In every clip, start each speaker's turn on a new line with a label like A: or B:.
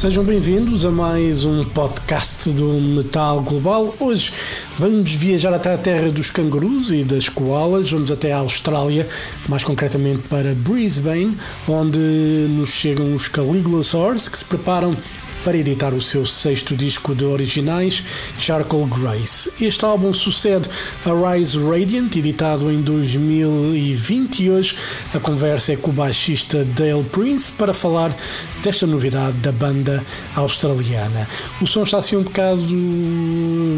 A: Sejam bem-vindos a mais um podcast do Metal Global. Hoje vamos viajar até a terra dos cangurus e das koalas, vamos até a Austrália, mais concretamente para Brisbane, onde nos chegam os Caligulasaurs que se preparam para editar o seu sexto disco de originais, Charcoal Grace. Este álbum sucede a Rise Radiant, editado em 2020, e hoje a conversa é com o baixista Dale Prince para falar desta novidade da banda australiana. O som está assim um bocado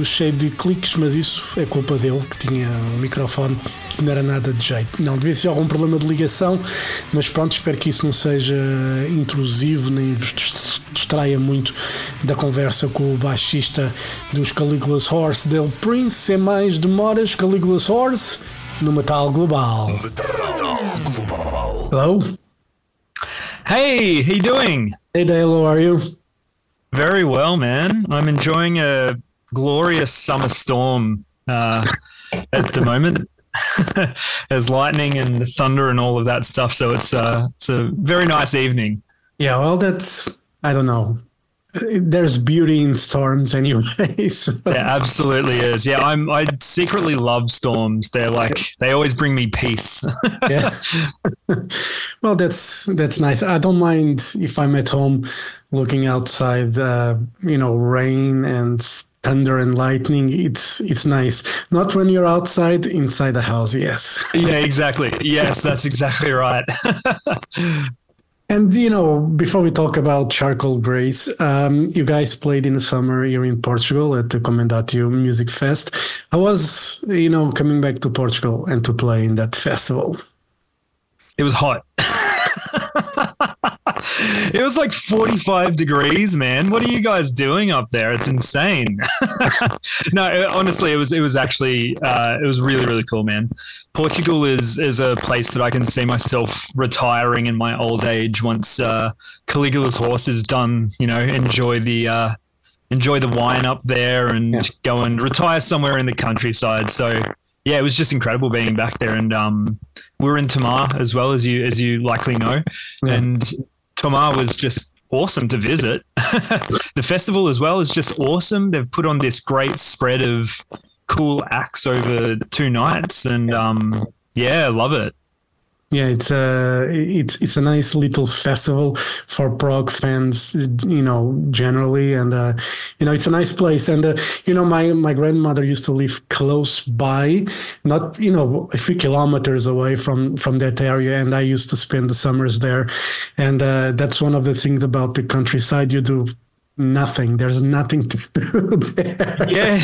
A: cheio de cliques, mas isso é culpa dele, que tinha um microfone que não era nada de jeito. Não, devia ser algum problema de ligação, mas pronto, espero que isso não seja intrusivo nem vos distraia muito da conversa com o baixista dos Caligula's Horse, Dale Prince. Sem mais demoras, Caligula's Horse no Metal Global.
B: Metal Global.
A: Hello?
C: Hey, how you doing?
A: Hey Dale, how are you?
C: Very well, man. I'm enjoying a glorious summer storm uh, at the moment. There's lightning and thunder and all of that stuff, so it's uh, it's a very nice evening.
A: Yeah, well, that's I don't know. There's beauty in storms, anyways.
C: There absolutely is. Yeah, I'm. I secretly love storms. They're like they always bring me peace.
A: yeah. well, that's that's nice. I don't mind if I'm at home looking outside. Uh, you know, rain and thunder and lightning. It's it's nice. Not when you're outside, inside the house. Yes.
C: yeah, exactly. Yes, that's exactly right.
A: And you know, before we talk about Charcoal Grace, um, you guys played in the summer here in Portugal at the Comendatio Music Fest. I was, you know, coming back to Portugal and to play in that festival.
C: It was hot. it was like 45 degrees, man. What are you guys doing up there? It's insane. no, honestly, it was it was actually uh, it was really really cool, man. Portugal is is a place that I can see myself retiring in my old age once uh, Caligula's horse is done. You know, enjoy the uh, enjoy the wine up there and yeah. go and retire somewhere in the countryside. So yeah, it was just incredible being back there, and um, we are in Tomar as well as you as you likely know, yeah. and Tomar was just awesome to visit. the festival as well is just awesome. They've put on this great spread of cool acts over two nights, and um, yeah, love it.
A: Yeah, it's a it's it's a nice little festival for prog fans, you know, generally, and uh, you know, it's a nice place. And uh, you know, my my grandmother used to live close by, not you know, a few kilometers away from from that area, and I used to spend the summers there. And uh, that's one of the things about the countryside. You do nothing. There's nothing to do there.
C: Yeah,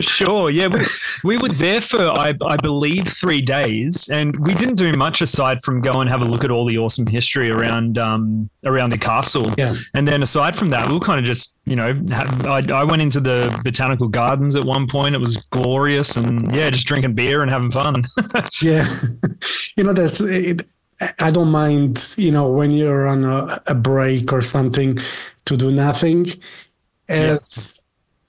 C: sure. Yeah, we, we were there for I, I believe three days, and we didn't do much aside from go and have a look at all the awesome history around um around the castle.
A: Yeah,
C: and then aside from that, we were kind of just you know have, I I went into the botanical gardens at one point. It was glorious, and yeah, just drinking beer and having fun.
A: yeah, you know, there's it, I don't mind, you know, when you're on a, a break or something to do nothing. As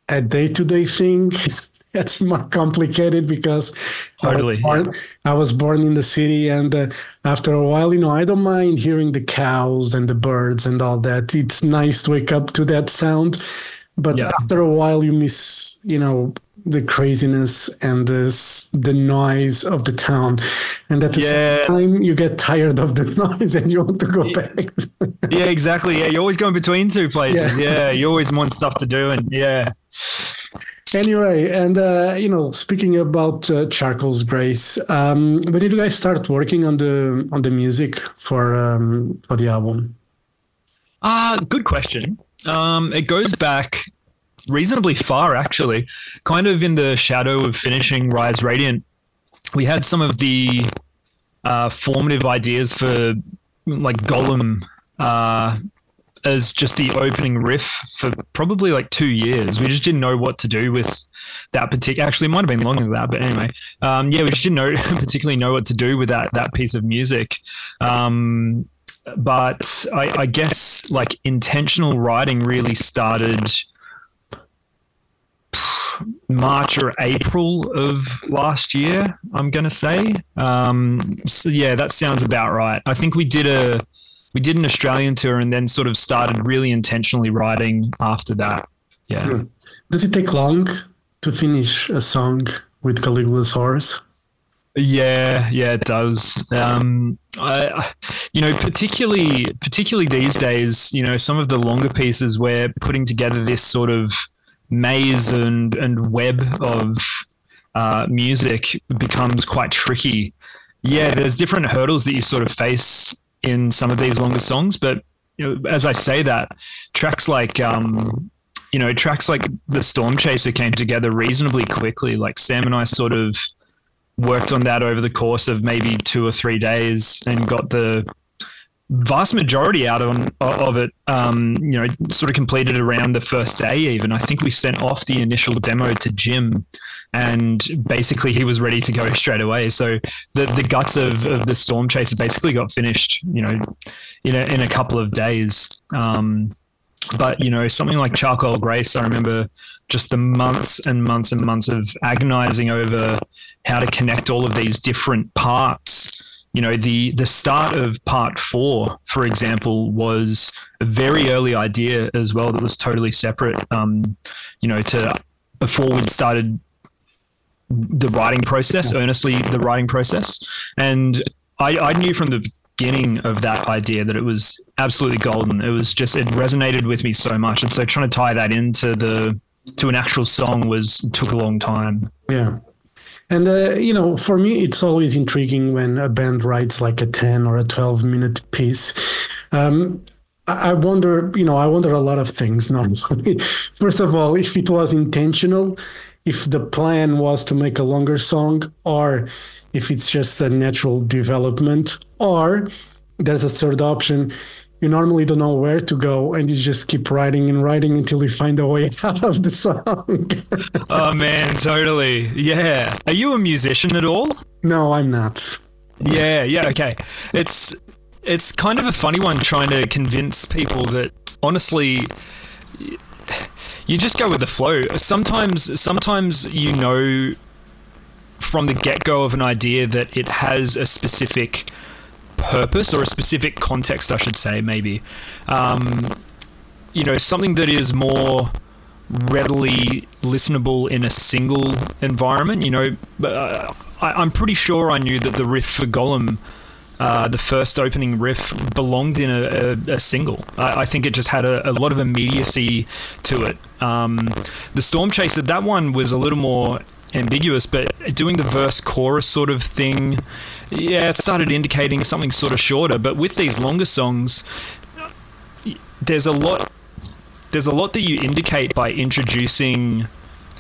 A: a day to day thing, it's more complicated because
C: Hardly,
A: I, was born, I was born in the city, and uh, after a while, you know, I don't mind hearing the cows and the birds and all that. It's nice to wake up to that sound, but yeah. after a while, you miss, you know, the craziness and the the noise of the town, and at the yeah. same time you get tired of the noise and you want to go
C: yeah.
A: back.
C: yeah, exactly. Yeah, you're always going between two places. Yeah, yeah you always want stuff to do, and yeah.
A: Anyway, and uh, you know, speaking about uh, Charcoal's Grace, um, when did you guys start working on the on the music for um, for the album?
C: Ah, uh, good question. Um, it goes back reasonably far, actually. Kind of in the shadow of finishing Rise Radiant, we had some of the uh, formative ideas for like Golem uh, as just the opening riff for probably like two years. We just didn't know what to do with that particular. Actually, it might have been longer than that, but anyway, um, yeah, we just didn't know particularly know what to do with that that piece of music. Um, but I, I guess like intentional writing really started March or April of last year. I'm gonna say. Um, so yeah, that sounds about right. I think we did a we did an Australian tour and then sort of started really intentionally writing after that. Yeah.
A: Does it take long to finish a song with Caligula's horse?
C: Yeah, yeah, it does. Um, I, you know, particularly particularly these days, you know, some of the longer pieces we're putting together this sort of maze and and web of uh, music becomes quite tricky. Yeah, there's different hurdles that you sort of face in some of these longer songs, but you know, as I say that, tracks like um, you know, tracks like the Storm Chaser came together reasonably quickly. Like Sam and I sort of worked on that over the course of maybe two or three days and got the vast majority out on, of it, um, you know, sort of completed around the first day. Even I think we sent off the initial demo to Jim, and basically he was ready to go straight away. So the the guts of, of the Storm Chaser basically got finished, you know, in a, in a couple of days. Um, but you know, something like Charcoal Grace, I remember just the months and months and months of agonizing over how to connect all of these different parts. You know, the the start of part four, for example, was a very early idea as well that was totally separate. Um, you know, to before we'd started the writing process, earnestly the writing process, and I, I knew from the beginning of that idea that it was absolutely golden. It was just it resonated with me so much, and so trying to tie that into the to an actual song was took a long time.
A: Yeah. And uh, you know, for me, it's always intriguing when a band writes like a ten or a twelve minute piece. Um, I wonder, you know, I wonder a lot of things. No, first of all, if it was intentional, if the plan was to make a longer song, or if it's just a natural development, or there's a third option you normally don't know where to go and you just keep writing and writing until you find a way out of the song.
C: oh man, totally. Yeah. Are you a musician at all?
A: No, I'm not.
C: Yeah, yeah, okay. It's it's kind of a funny one trying to convince people that honestly you just go with the flow. Sometimes sometimes you know from the get-go of an idea that it has a specific purpose or a specific context, I should say, maybe. Um, you know, something that is more readily listenable in a single environment. You know, uh, I, am pretty sure I knew that the riff for Golem. Uh, the first opening riff belonged in a, a, a single. I, I, think it just had a, a, lot of immediacy to it. Um, the Storm Chaser, that one was a little more ambiguous, but doing the verse chorus sort of thing yeah, it started indicating something sort of shorter. But with these longer songs, there's a lot. There's a lot that you indicate by introducing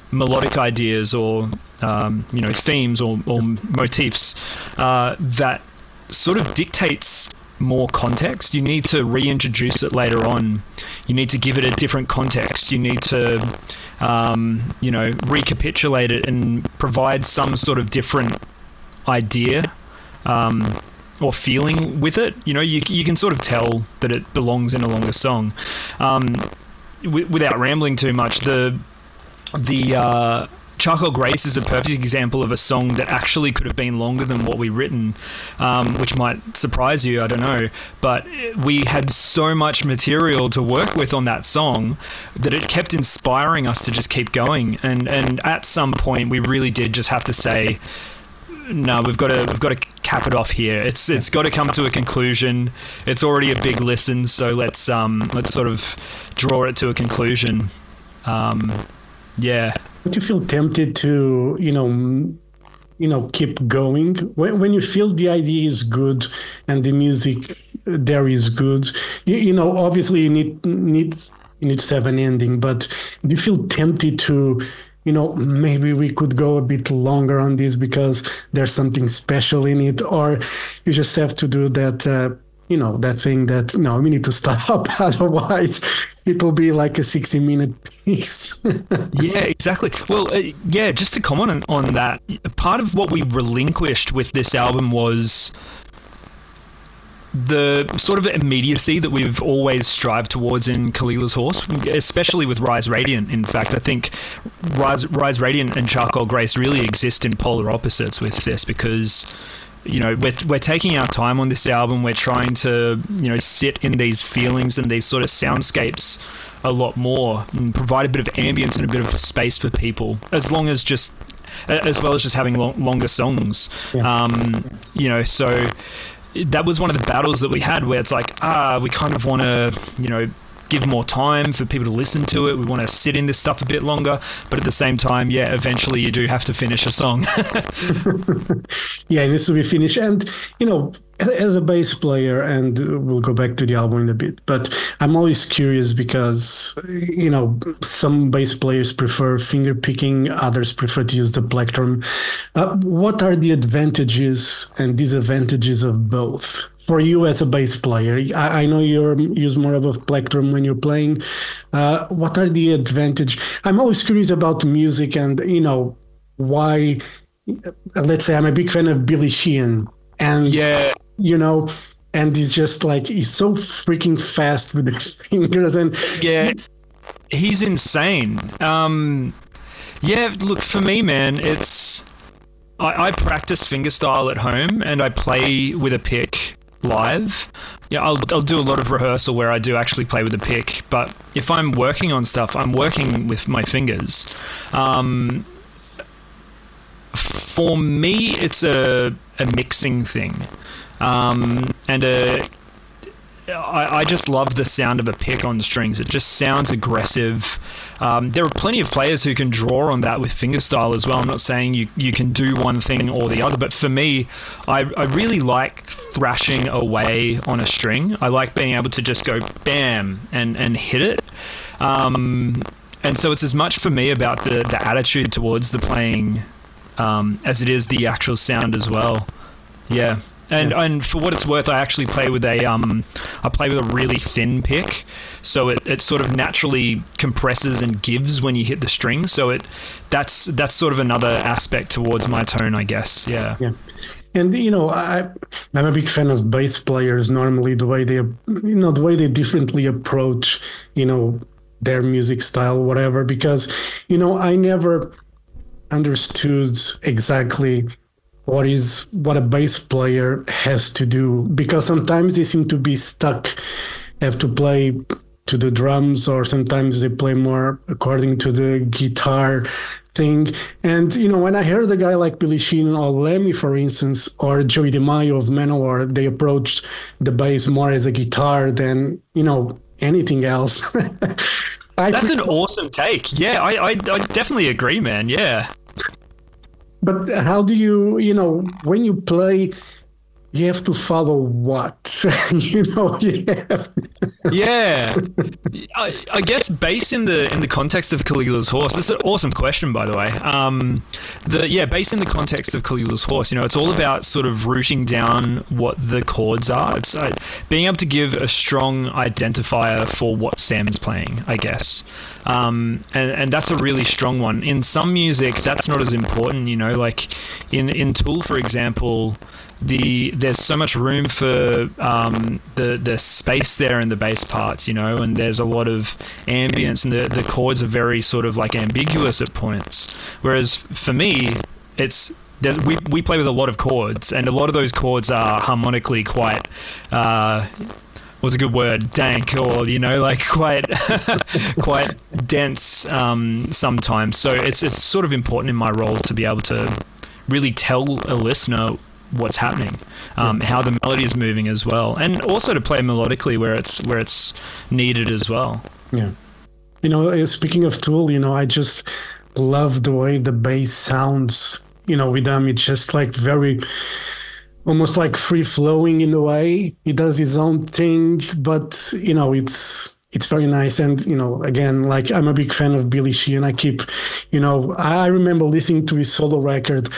C: melodic ideas or um, you know themes or, or motifs uh, that sort of dictates more context. You need to reintroduce it later on. You need to give it a different context. You need to, um, you know, recapitulate it and provide some sort of different idea um, or feeling with it. You know, you, you can sort of tell that it belongs in a longer song. Um, w- without rambling too much, the the uh, Charcoal Grace is a perfect example of a song that actually could have been longer than what we written, um, which might surprise you. I don't know, but we had so much material to work with on that song that it kept inspiring us to just keep going. And and at some point, we really did just have to say no, we've got to we've got to cap it off here. It's it's got to come to a conclusion. It's already a big listen, so let's um let's sort of draw it to a conclusion. Um, yeah.
A: Would you feel tempted to you know you know keep going when when you feel the idea is good and the music there is good? You, you know, obviously you need need you need to have an ending, but do you feel tempted to you know, maybe we could go a bit longer on this because there's something special in it, or you just have to do that, uh, you know, that thing that no, we need to stop, otherwise it will be like a 60 minute piece.
C: yeah, exactly. Well, uh, yeah, just to comment on, on that, part of what we relinquished with this album was the sort of immediacy that we've always strived towards in Caligula's Horse, especially with Rise Radiant. In fact, I think Rise, Rise Radiant and Charcoal Grace really exist in polar opposites with this because you know we're, we're taking our time on this album we're trying to you know sit in these feelings and these sort of soundscapes a lot more and provide a bit of ambience and a bit of space for people as long as just as well as just having long, longer songs
A: Yeah.
C: um, you know so that was one of the battles that we had where it's like ah we kind of want to you know give more time for people to listen to it we want to sit in this stuff a bit longer but at the same time yeah eventually you do have to finish a song
A: yeah, it needs to be finished. And you know, as a bass player, and we'll go back to the album in a bit. But I'm always curious because you know some bass players prefer finger picking, others prefer to use the plectrum. Uh, what are the advantages and disadvantages of both for you as a bass player? I, I know you use more of a plectrum when you're playing. Uh, what are the advantage? I'm always curious about music, and you know why let's say I'm a big fan of Billy Sheehan, and
C: yeah
A: you know, and he's just like he's so freaking fast with the fingers, and
C: Yeah, he's insane. Um, yeah, look for me, man. It's I, I practice fingerstyle at home and I play with a pick live. Yeah, I'll, I'll do a lot of rehearsal where I do actually play with a pick. But if I'm working on stuff, I'm working with my fingers. Um, for me, it's a, a mixing thing. Um, and a, I, I just love the sound of a pick on strings. It just sounds aggressive. Um, there are plenty of players who can draw on that with fingerstyle as well. I'm not saying you, you can do one thing or the other, but for me, I, I really like thrashing away on a string. I like being able to just go bam and, and hit it. Um, and so it's as much for me about the, the attitude towards the playing um, as it is the actual sound as well. Yeah. And and for what it's worth, I actually play with a um, I play with a really thin pick, so it, it sort of naturally compresses and gives when you hit the string. So it that's that's sort of another aspect towards my tone, I guess. Yeah.
A: yeah. And you know, I I'm a big fan of bass players. Normally, the way they you know the way they differently approach you know their music style, whatever. Because you know, I never understood exactly what is what a bass player has to do because sometimes they seem to be stuck have to play to the drums or sometimes they play more according to the guitar thing and you know when i heard a guy like billy sheehan or lemmy for instance or joey DeMaio of manowar they approached the bass more as a guitar than you know anything else
C: I That's an awesome take. Yeah, I, I, I definitely agree, man. Yeah.
A: But how do you, you know, when you play, you have to follow what? you know,
C: yeah. yeah. I, I, guess based in the in the context of Caligula's horse, this is an awesome question, by the way. Um, the yeah, based in the context of Caligula's horse, you know, it's all about sort of rooting down what the chords are. It's uh, being able to give a strong identifier for what Sam is playing, I guess. Um, and, and that's a really strong one. In some music, that's not as important, you know, like in in Tool, for example the there's so much room for um, the the space there in the bass parts, you know, and there's a lot of ambience, and the the chords are very sort of like ambiguous at points. Whereas for me, it's we we play with a lot of chords, and a lot of those chords are harmonically quite. Uh, what's a good word dank or you know like quite quite dense um, sometimes so it's it's sort of important in my role to be able to really tell a listener what's happening, um, how the melody is moving as well, and also to play melodically where it's where it's needed as well.
A: Yeah, you know, uh, speaking of Tool, you know, I just love the way the bass sounds. You know, with them, it's just like very almost like free flowing in a way. He does his own thing, but you know, it's it's very nice. And, you know, again, like I'm a big fan of Billy Sheehan. I keep, you know, I remember listening to his solo record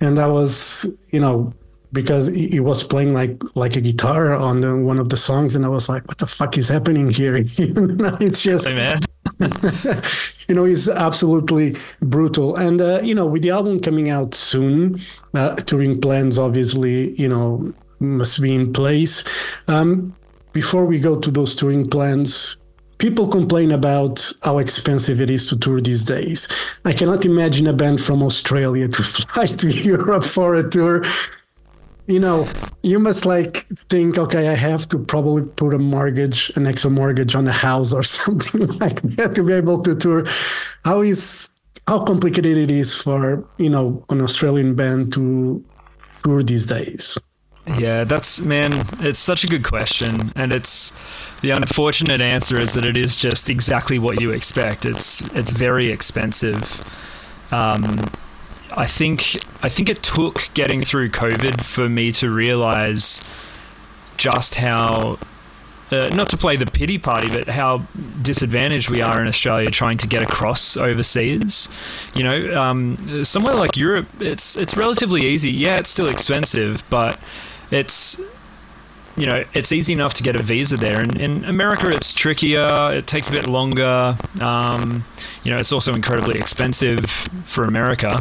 A: and I was, you know, because he was playing like like a guitar on the, one of the songs and I was like, what the fuck is happening here? it's just,
C: hey,
A: you know, it's absolutely brutal. And, uh, you know, with the album coming out soon, uh, touring plans, obviously, you know, must be in place. Um, before we go to those touring plans, people complain about how expensive it is to tour these days. I cannot imagine a band from Australia to fly to Europe for a tour. You know, you must like think, okay, I have to probably put a mortgage, an extra mortgage on a house or something like that to be able to tour. How is how complicated it is for you know an Australian band to tour these days?
C: Yeah, that's man. It's such a good question, and it's the unfortunate answer is that it is just exactly what you expect. It's it's very expensive. Um, I think I think it took getting through COVID for me to realize just how uh, not to play the pity party, but how disadvantaged we are in Australia trying to get across overseas. You know, um, somewhere like Europe, it's it's relatively easy. Yeah, it's still expensive, but it's you know it's easy enough to get a visa there. And in America, it's trickier. It takes a bit longer. Um, you know, it's also incredibly expensive for America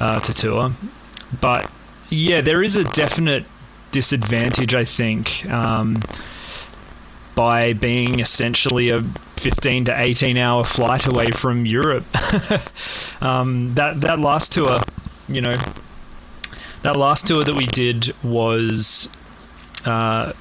C: uh, to tour. But yeah, there is a definite disadvantage, I think. Um, by being essentially a 15 to 18 hour flight away from Europe. um, that that last tour, you know, that last tour that we did was. Uh,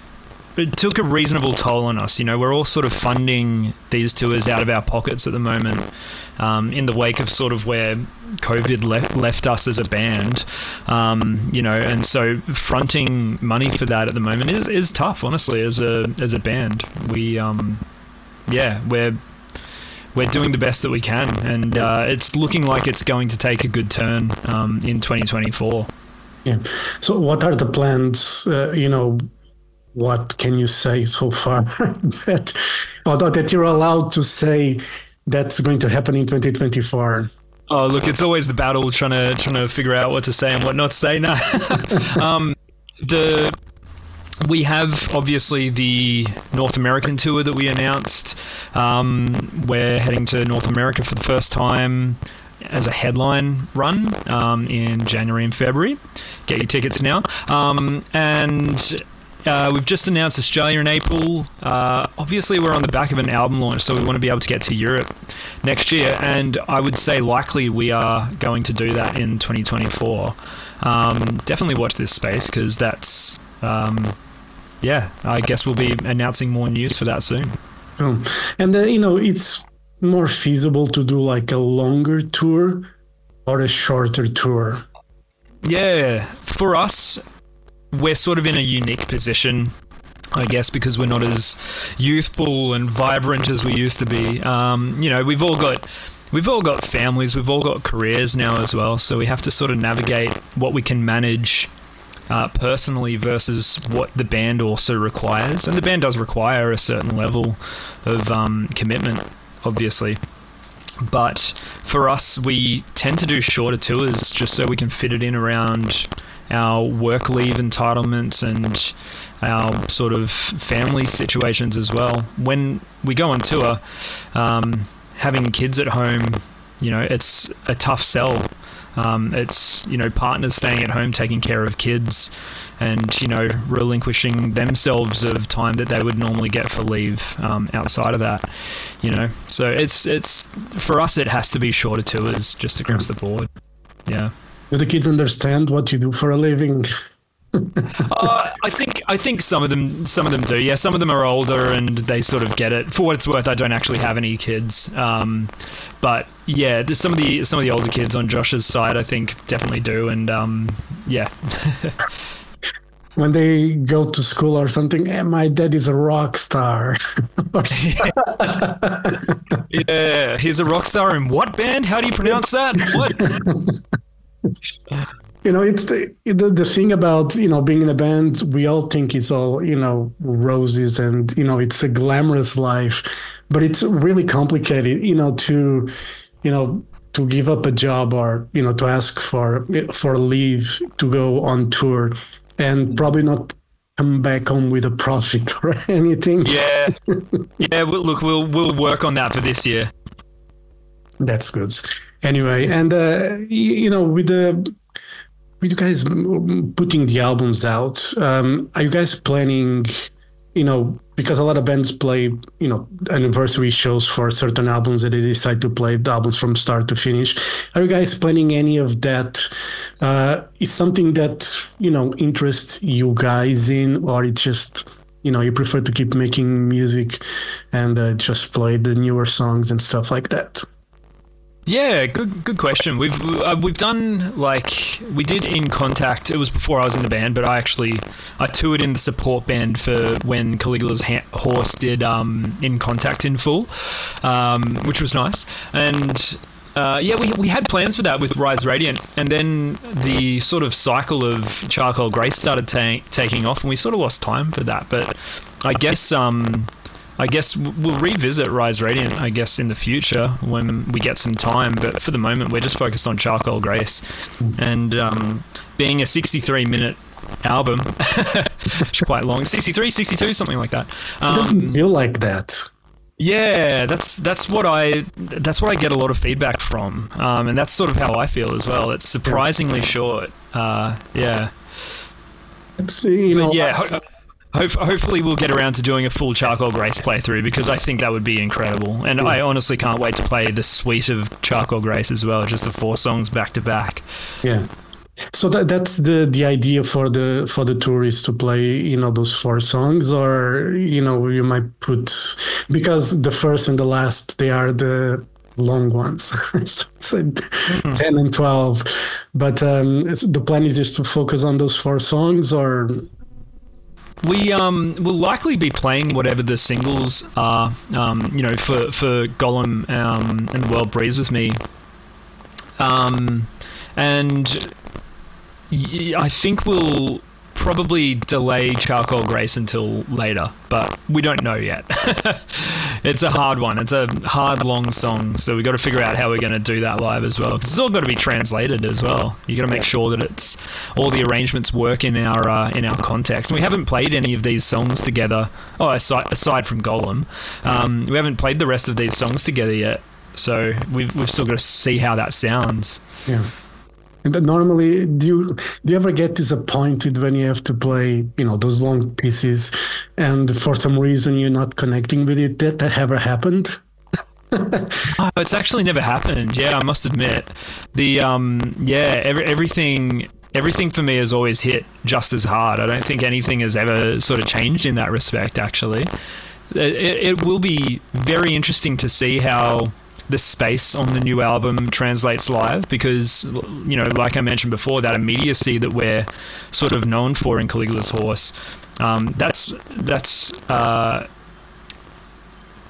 C: it took a reasonable toll on us. You know, we're all sort of funding these tours out of our pockets at the moment, um, in the wake of sort of where COVID left, left us as a band. Um, you know, and so fronting money for that at the moment is, is tough, honestly, as a as a band. We, um, yeah, we're we're doing the best that we can, and uh, it's looking like it's going to take a good turn um, in 2024.
A: Yeah. So, what are the plans? Uh, you know, what can you say so far that although that you're allowed to say that's going to happen in 2024
C: oh look it's always the battle trying to trying to figure out what to say and what not to say no um, the we have obviously the North American tour that we announced. Um, we're heading to North America for the first time as a headline run um, in January and February. Get your tickets now. Um, and uh, we've just announced Australia in April. Uh, obviously, we're on the back of an album launch, so we want to be able to get to Europe next year. And I would say likely we are going to do that in 2024. Um, definitely watch this space because that's, um, yeah, I guess we'll be announcing more news for that soon.
A: Oh. And, uh, you know, it's more feasible to do like a longer tour or a shorter tour.
C: Yeah, for us, we're sort of in a unique position I guess because we're not as youthful and vibrant as we used to be. Um, you know, we've all got we've all got families, we've all got careers now as well, so we have to sort of navigate what we can manage uh, personally versus what the band also requires, and the band does require a certain level of um, commitment, obviously. But for us, we tend to do shorter tours just so we can fit it in around our work leave entitlements and our sort of family situations as well. When we go on tour, um, having kids at home, you know, it's a tough sell. Um, it's you know partners staying at home taking care of kids, and you know relinquishing themselves of time that they would normally get for leave um, outside of that. You know, so it's it's for us it has to be shorter tours just across the board. Yeah.
A: Do the kids understand what you do for a living?
C: uh, I think I think some of them some of them do. Yeah, some of them are older and they sort of get it. For what it's worth, I don't actually have any kids, um, but yeah, some of the some of the older kids on Josh's side, I think, definitely do. And um, yeah.
A: when they go to school or something, hey, my dad is a rock star.
C: yeah, he's a rock star in what band? How do you pronounce that? What?
A: You know it's the, the, the thing about you know being in a band we all think it's all you know roses and you know it's a glamorous life but it's really complicated you know to you know to give up a job or you know to ask for for leave to go on tour and probably not come back home with a profit or anything.
C: Yeah. Yeah well, look we'll we'll work on that for this year.
A: That's good anyway and uh, you know with the with you guys putting the albums out, um, are you guys planning? You know, because a lot of bands play, you know, anniversary shows for certain albums that they decide to play the albums from start to finish. Are you guys planning any of that? Uh, is something that you know interests you guys in, or it just you know you prefer to keep making music and uh, just play the newer songs and stuff like that?
C: Yeah, good good question. We've uh, we've done like we did in contact. It was before I was in the band, but I actually I toured in the support band for when Caligula's ha- horse did um, in contact in full, um, which was nice. And uh, yeah, we, we had plans for that with Rise Radiant, and then the sort of cycle of Charcoal Grace started ta- taking off, and we sort of lost time for that. But I guess um, I guess we'll revisit Rise Radiant, I guess, in the future when we get some time. But for the moment, we're just focused on Charcoal Grace. And um, being a 63 minute album, it's quite long 63, 62, something like that.
A: Um, it doesn't feel like that.
C: Yeah, that's that's what I that's what I get a lot of feedback from, um, and that's sort of how I feel as well. It's surprisingly short. Uh, yeah.
A: It's, you know,
C: but yeah. Hope, hopefully, we'll get around to doing a full Charcoal Grace playthrough because I think that would be incredible. And I honestly can't wait to play the suite of Charcoal Grace as well, just the four songs back to back.
A: Yeah. So that, that's the the idea for the for the tourists to play, you know, those four songs, or you know, you might put because the first and the last they are the long ones, so mm-hmm. ten and twelve. But um, the plan is just to focus on those four songs, or
C: we um will likely be playing whatever the singles are. Um, you know, for for Golem um, and the World Breathes with me. Um, and I think we'll probably delay Charcoal Grace until later, but we don't know yet. it's a hard one. It's a hard, long song, so we got to figure out how we're going to do that live as well. Because it's all got to be translated as well. You got to make sure that it's all the arrangements work in our uh, in our context. And we haven't played any of these songs together. Oh, aside, aside from Golem, um, we haven't played the rest of these songs together yet. So we've we've still got to see how that sounds.
A: Yeah. And normally, do you do you ever get disappointed when you have to play, you know, those long pieces, and for some reason you're not connecting with it? Did that ever happened?
C: oh, it's actually never happened. Yeah, I must admit. The um, yeah, every, everything everything for me has always hit just as hard. I don't think anything has ever sort of changed in that respect. Actually, it, it will be very interesting to see how the space on the new album translates live because, you know, like I mentioned before, that immediacy that we're sort of known for in Caligula's Horse, um, that's that's uh,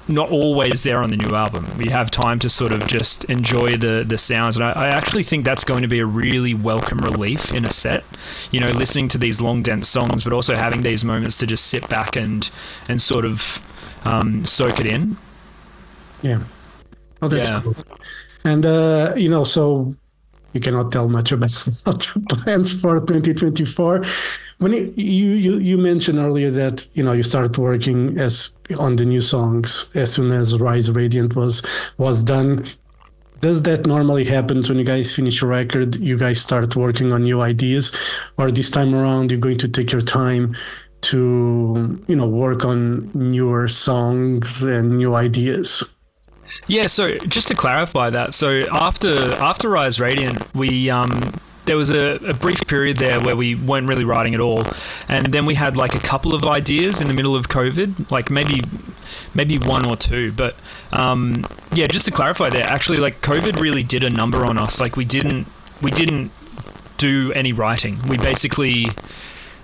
C: not always there on the new album. We have time to sort of just enjoy the the sounds, and I, I, actually think that's going to be a really welcome relief in a set. You know, listening to these long, dense songs, but also having these moments to just sit back and and sort of um, soak it in.
A: Yeah. Oh, that's yeah. cool. And uh, you know, so you cannot tell much about the plans for 2024. When it, you, you you mentioned earlier that you know you started working as on the new songs as soon as Rise Radiant was was done. Does that normally happen when you guys finish a record? You guys start working on new ideas, or this time around you're going to take your time to you know work on newer songs and new ideas?
C: Yeah, so just to clarify that, so after after Rise Radiant, we um, there was a, a, brief period there where we weren't really writing at all, and then we had like a couple of ideas in the middle of COVID, like maybe maybe one or two. But um, yeah, just to clarify there, actually, like COVID really did a number on us. Like we didn't we didn't do any writing. We basically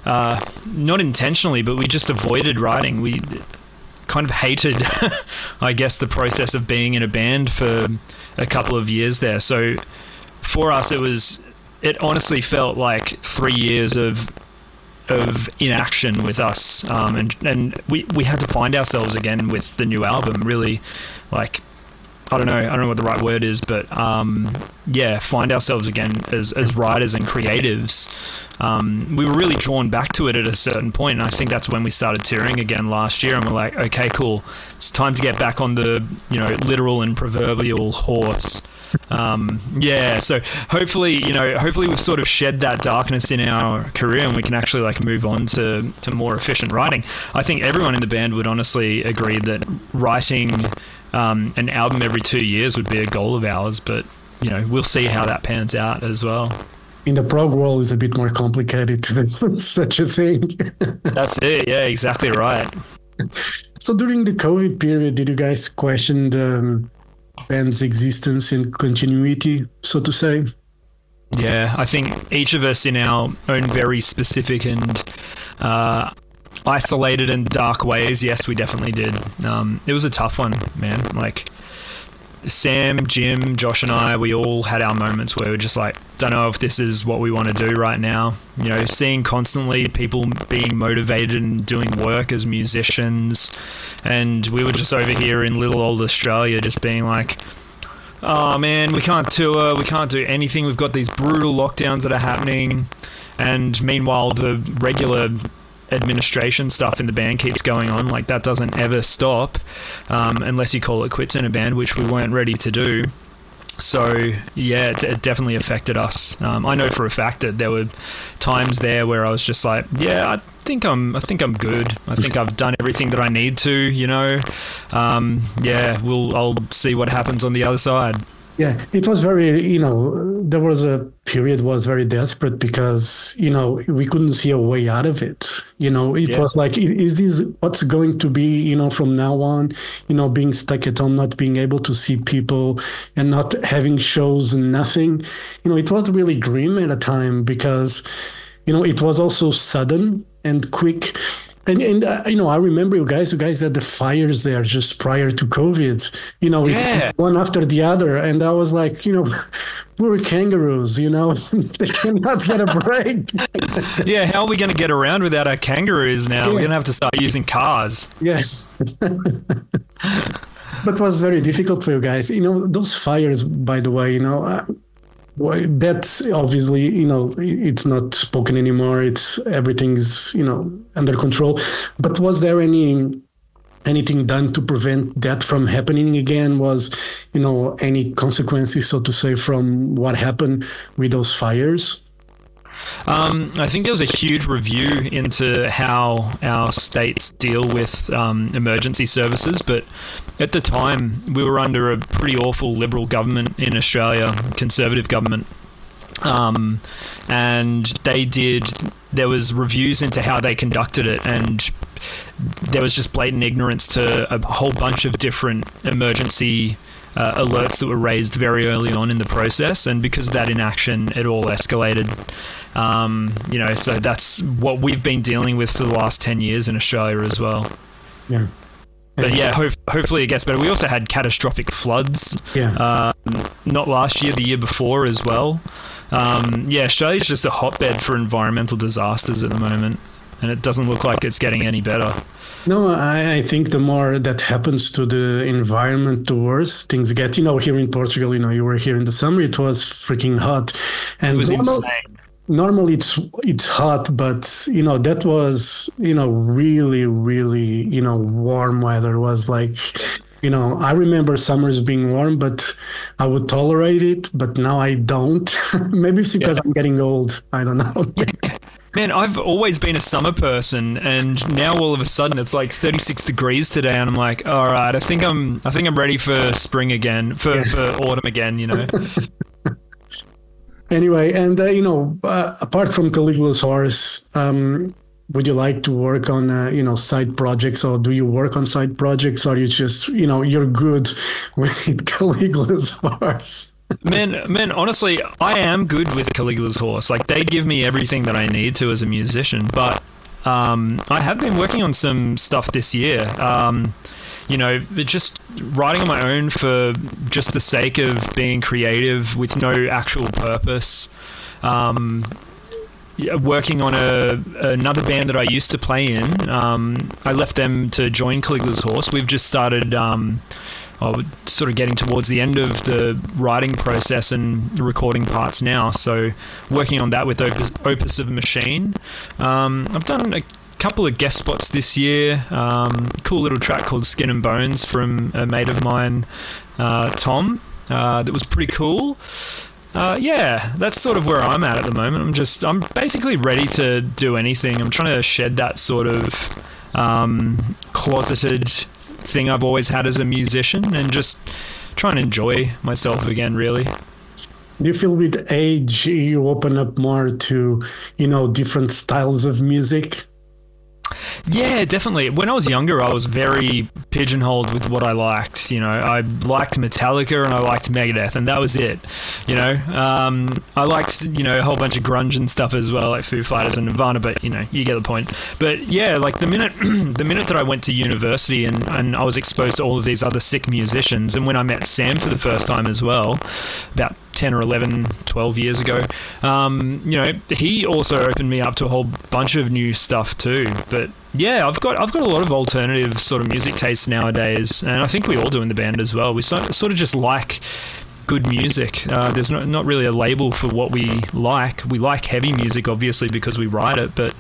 C: uh, not intentionally, but we just avoided writing. We kind of hated, I guess, the process of being in a band for a couple of years there. So for us, it was it honestly felt like three years of of inaction with us, um, and and we we had to find ourselves again with the new album. Really, like I don't know, I don't know what the right word is, but um, yeah, find ourselves again as, as writers and creatives. Um, we were really drawn back to it at a certain point, and I think that's when we started touring again last year. And we're like, okay, cool, it's time to get back on the you know literal and proverbial horse. um, yeah. So hopefully, you know, hopefully we've sort of shed that darkness in our career, and we can actually like move on to to more efficient writing. I think everyone in the band would honestly agree that writing um, an album every two years would be a goal of ours, but you know, we'll see how that pans out as well.
A: In the prog world, is a bit more complicated to do such a thing.
C: That's it. Yeah, exactly right.
A: So during the COVID period, did you guys question the um, band's existence and continuity, so to say?
C: Yeah, I think each of us in our own very specific and uh, isolated and dark ways, yes, we definitely did. Um, it was a tough one, man. Like, Sam, Jim, Josh, and I, we all had our moments where we're just like, don't know if this is what we want to do right now. You know, seeing constantly people being motivated and doing work as musicians. And we were just over here in little old Australia just being like, oh man, we can't tour, we can't do anything. We've got these brutal lockdowns that are happening. And meanwhile, the regular administration stuff in the band keeps going on. Like that doesn't ever stop um, unless you call it quits in a band, which we weren't ready to do. So yeah, it, it definitely affected us. Um, I know for a fact that there were times there where I was just like, yeah, I think I'm, I think I'm good. I think I've done everything that I need to. You know, um, yeah, we'll, I'll see what happens on the other side.
A: Yeah, it was very, you know, there was a period was very desperate because, you know, we couldn't see a way out of it. You know, it yeah. was like, is this what's going to be, you know, from now on, you know, being stuck at home, not being able to see people and not having shows and nothing. You know, it was really grim at a time because, you know, it was also sudden and quick and and uh, you know, I remember you guys, you guys had the fires there just prior to COVID. You know, yeah. one after the other, and I was like, you know, we're kangaroos. You know, they cannot get a break.
C: yeah, how are we going to get around without our kangaroos now? Yeah. We're going to have to start using cars.
A: Yes. but was very difficult for you guys. You know, those fires, by the way, you know, uh, well, that's obviously you know it's not spoken anymore. It's everything's you know under control. But was there any anything done to prevent that from happening again? Was you know any consequences so to say from what happened with those fires
C: um, I think there was a huge review into how our states deal with um, emergency services, but at the time we were under a pretty awful Liberal government in Australia, Conservative government. Um, and they did there was reviews into how they conducted it and there was just blatant ignorance to a whole bunch of different emergency uh, alerts that were raised very early on in the process and because of that inaction it all escalated um, you know, so that's what we've been dealing with for the last 10 years in Australia as well.
A: Yeah.
C: But yeah, ho- hopefully it gets better. We also had catastrophic floods.
A: Yeah.
C: Uh, not last year, the year before as well. Um, yeah, Australia's just a hotbed for environmental disasters at the moment, and it doesn't look like it's getting any better.
A: No, I, I, think the more that happens to the environment, the worse things get. You know, here in Portugal, you know, you were here in the summer; it was freaking hot,
C: and it was insane.
A: normally it's it's hot but you know that was you know really really you know warm weather. Was like you know i remember summers being warm but i would tolerate it but now i don't. Maybe it's because yeah. i'm getting old. I don't know
C: Man, I've always been a summer person, and now all of a sudden it's like 36 degrees today, and I'm like, all right, I think I'm, I think I'm ready for spring again, for, for autumn again, you know.
A: anyway, and uh, you know, uh, apart from Caligula's horse, um, would you like to work on uh, you know side projects or do you work on side projects or you just you know you're good with caligula's horse?
C: Man man honestly i am good with caligula's horse. Like they give me everything that i need to as a musician but um, i have been working on some stuff this year. Um, you know, just writing on my own for just the sake of being creative with no actual purpose. Um, working on a another band that I used to play in. Um, I left them to join Caligula's Horse. We've just started. Um, oh, sort of getting towards the end of the writing process and recording parts now. So, working on that with Opus, Opus of a Machine. Um, I've done a couple of guest spots this year. Um, cool little track called Skin and Bones from a mate of mine, uh, Tom. uh, that was pretty cool. Uh, yeah, that's sort of where I'm at at the moment. I'm just, I'm basically ready to do anything. I'm trying to shed that sort of um, closeted thing I've always had as a musician and just try and enjoy myself again, really.
A: You feel with age you open up more to, you know, different styles of music?
C: Yeah, definitely. When I was younger, I was very pigeonholed with what I liked. You know, I liked Metallica and I liked Megadeth, and that was it. You know, um, I liked you know a whole bunch of grunge and stuff as well, like Foo Fighters and Nirvana. But you know, you get the point. But yeah, like the minute the minute that I went to university and, and I was exposed to all of these other sick musicians, and when I met Sam for the first time as well, about 10 or 11, 12 years ago. Um, you know, he also opened me up to a whole bunch of new stuff too. But yeah, I've got I've got a lot of alternative sort of music tastes nowadays, and I think we all do in the band as well. We sort of just like good music. Uh, there's not, not really a label for what we like. We like heavy music, obviously, because we write it, but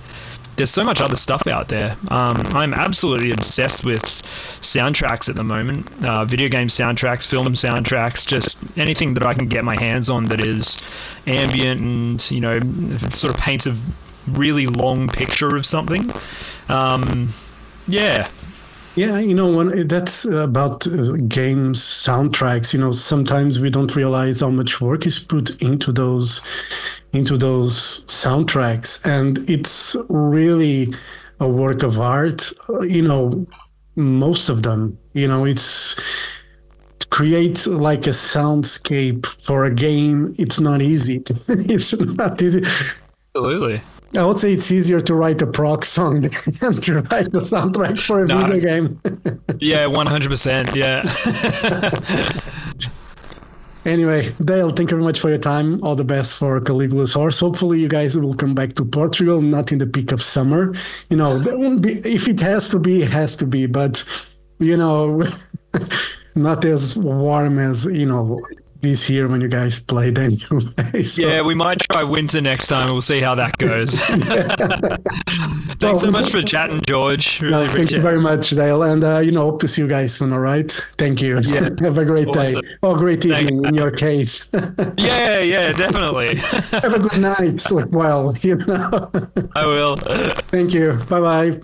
C: there's so much other stuff out there. Um, I'm absolutely obsessed with soundtracks at the moment uh, video game soundtracks, film soundtracks, just anything that I can get my hands on that is ambient and, you know, sort of paints a really long picture of something. Um, yeah.
A: Yeah, you know, when that's about uh, games soundtracks. You know, sometimes we don't realize how much work is put into those into those soundtracks, and it's really a work of art. Uh, you know, most of them. You know, it's to create like a soundscape for a game. It's not easy. it's not easy.
C: Absolutely.
A: I would say it's easier to write a prog song than to write the soundtrack for a no. video game.
C: yeah, one hundred percent. Yeah.
A: anyway, Dale, thank you very much for your time. All the best for Caligula's horse. Hopefully, you guys will come back to Portugal, not in the peak of summer. You know, be if it has to be, it has to be. But you know, not as warm as you know this year when you guys play anyway.
C: So. Yeah, we might try winter next time. We'll see how that goes. Thanks well, so much for chatting, George.
A: Really no, thank you very much, Dale. And, uh, you know, hope to see you guys soon, all right? Thank you. Yeah. Have a great awesome. day. Oh, great evening Thank in your case.
C: yeah, yeah, definitely.
A: Have a good night. Sleep well, you know.
C: I will.
A: Thank you. Bye-bye.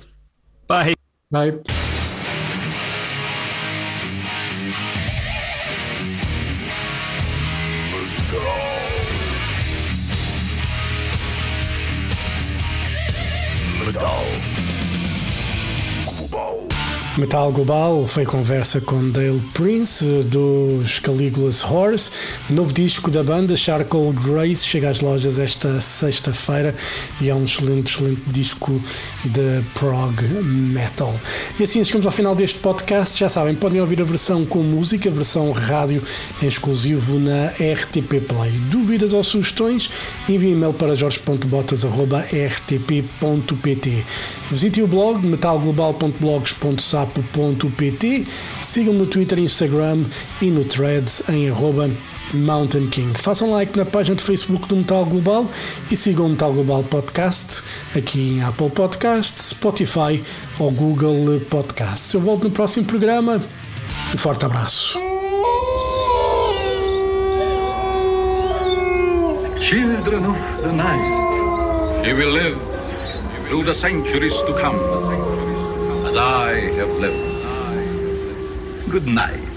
C: Bye.
A: Bye. Metal Global foi conversa com Dale Prince dos Caligula's Horse. O novo disco da banda, Charcoal Grace, chega às lojas esta sexta-feira e é um excelente, excelente disco de prog metal. E assim chegamos ao final deste podcast. Já sabem, podem ouvir a versão com música, a versão rádio em exclusivo na RTP Play. Dúvidas ou sugestões? Envie e-mail para jorge.botas.rtp.pt. Visite o blog metalglobal.blogs.sap sapo.pt. Sigam-me no Twitter, Instagram e no Threads em arroba Mountain King. Façam like na página de Facebook do Metal Global e sigam o Metal Global Podcast aqui em Apple Podcasts, Spotify ou Google Podcasts. Eu volto no próximo programa. Um forte abraço. Children of the night, you will live through the centuries to come. As I have lived. Good night.